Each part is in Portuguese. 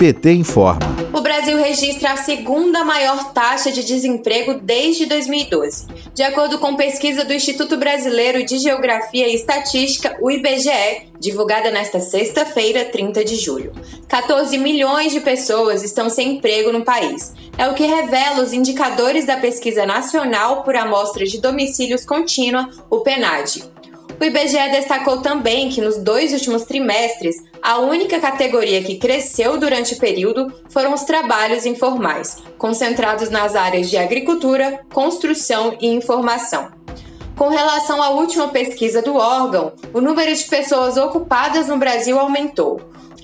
PT informa. O Brasil registra a segunda maior taxa de desemprego desde 2012. De acordo com pesquisa do Instituto Brasileiro de Geografia e Estatística, o IBGE, divulgada nesta sexta-feira, 30 de julho. 14 milhões de pessoas estão sem emprego no país. É o que revela os indicadores da Pesquisa Nacional por Amostra de Domicílios Contínua, o PNAD. O IBGE destacou também que nos dois últimos trimestres, a única categoria que cresceu durante o período foram os trabalhos informais, concentrados nas áreas de agricultura, construção e informação. Com relação à última pesquisa do órgão, o número de pessoas ocupadas no Brasil aumentou.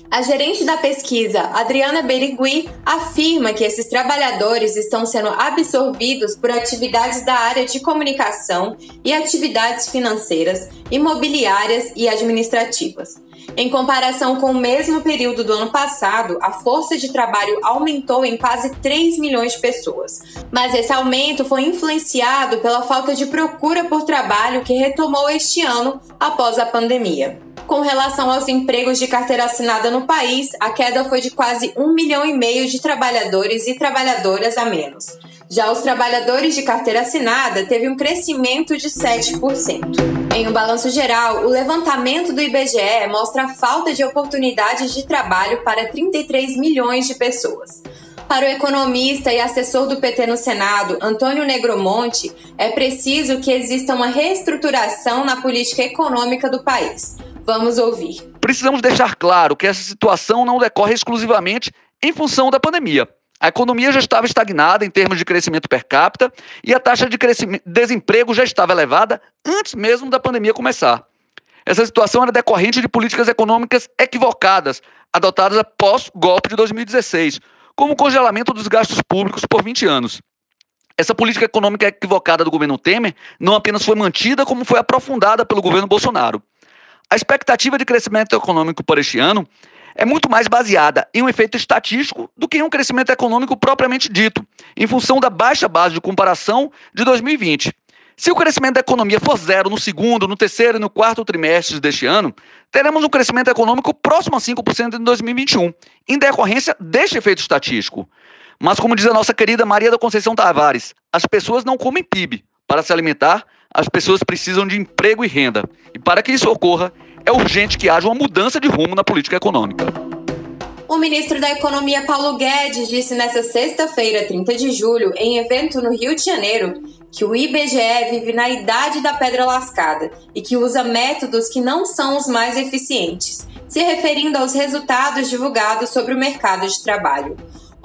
A gerente da pesquisa, Adriana Berigui, afirma que esses trabalhadores estão sendo absorvidos por atividades da área de comunicação e atividades financeiras, imobiliárias e administrativas. Em comparação com o mesmo período do ano passado, a força de trabalho aumentou em quase 3 milhões de pessoas. Mas esse aumento foi influenciado pela falta de procura por trabalho que retomou este ano após a pandemia. Com relação aos empregos de carteira assinada no país, a queda foi de quase um milhão e meio de trabalhadores e trabalhadoras a menos. Já os trabalhadores de carteira assinada teve um crescimento de 7%. Em um balanço geral, o levantamento do IBGE mostra a falta de oportunidades de trabalho para 33 milhões de pessoas. Para o economista e assessor do PT no Senado, Antônio Negromonte, é preciso que exista uma reestruturação na política econômica do país. Vamos ouvir. Precisamos deixar claro que essa situação não decorre exclusivamente em função da pandemia. A economia já estava estagnada em termos de crescimento per capita e a taxa de desemprego já estava elevada antes mesmo da pandemia começar. Essa situação era decorrente de políticas econômicas equivocadas adotadas após o golpe de 2016, como o congelamento dos gastos públicos por 20 anos. Essa política econômica equivocada do governo Temer não apenas foi mantida, como foi aprofundada pelo governo Bolsonaro. A expectativa de crescimento econômico para este ano é muito mais baseada em um efeito estatístico do que em um crescimento econômico propriamente dito, em função da baixa base de comparação de 2020. Se o crescimento da economia for zero no segundo, no terceiro e no quarto trimestre deste ano, teremos um crescimento econômico próximo a 5% em 2021, em decorrência deste efeito estatístico. Mas, como diz a nossa querida Maria da Conceição Tavares, as pessoas não comem PIB. Para se alimentar, as pessoas precisam de emprego e renda. E para que isso ocorra, é urgente que haja uma mudança de rumo na política econômica. O ministro da Economia Paulo Guedes disse nesta sexta-feira, 30 de julho, em evento no Rio de Janeiro, que o IBGE vive na idade da pedra lascada e que usa métodos que não são os mais eficientes, se referindo aos resultados divulgados sobre o mercado de trabalho.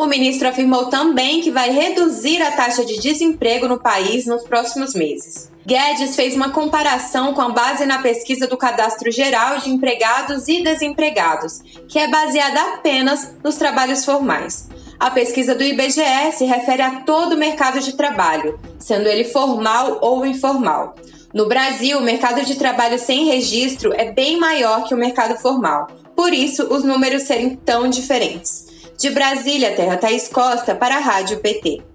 O ministro afirmou também que vai reduzir a taxa de desemprego no país nos próximos meses. Guedes fez uma comparação com a base na pesquisa do Cadastro Geral de Empregados e Desempregados, que é baseada apenas nos trabalhos formais. A pesquisa do IBGE se refere a todo o mercado de trabalho, sendo ele formal ou informal. No Brasil, o mercado de trabalho sem registro é bem maior que o mercado formal, por isso os números serem tão diferentes. De Brasília, Terra Thaís Costa, para a Rádio PT.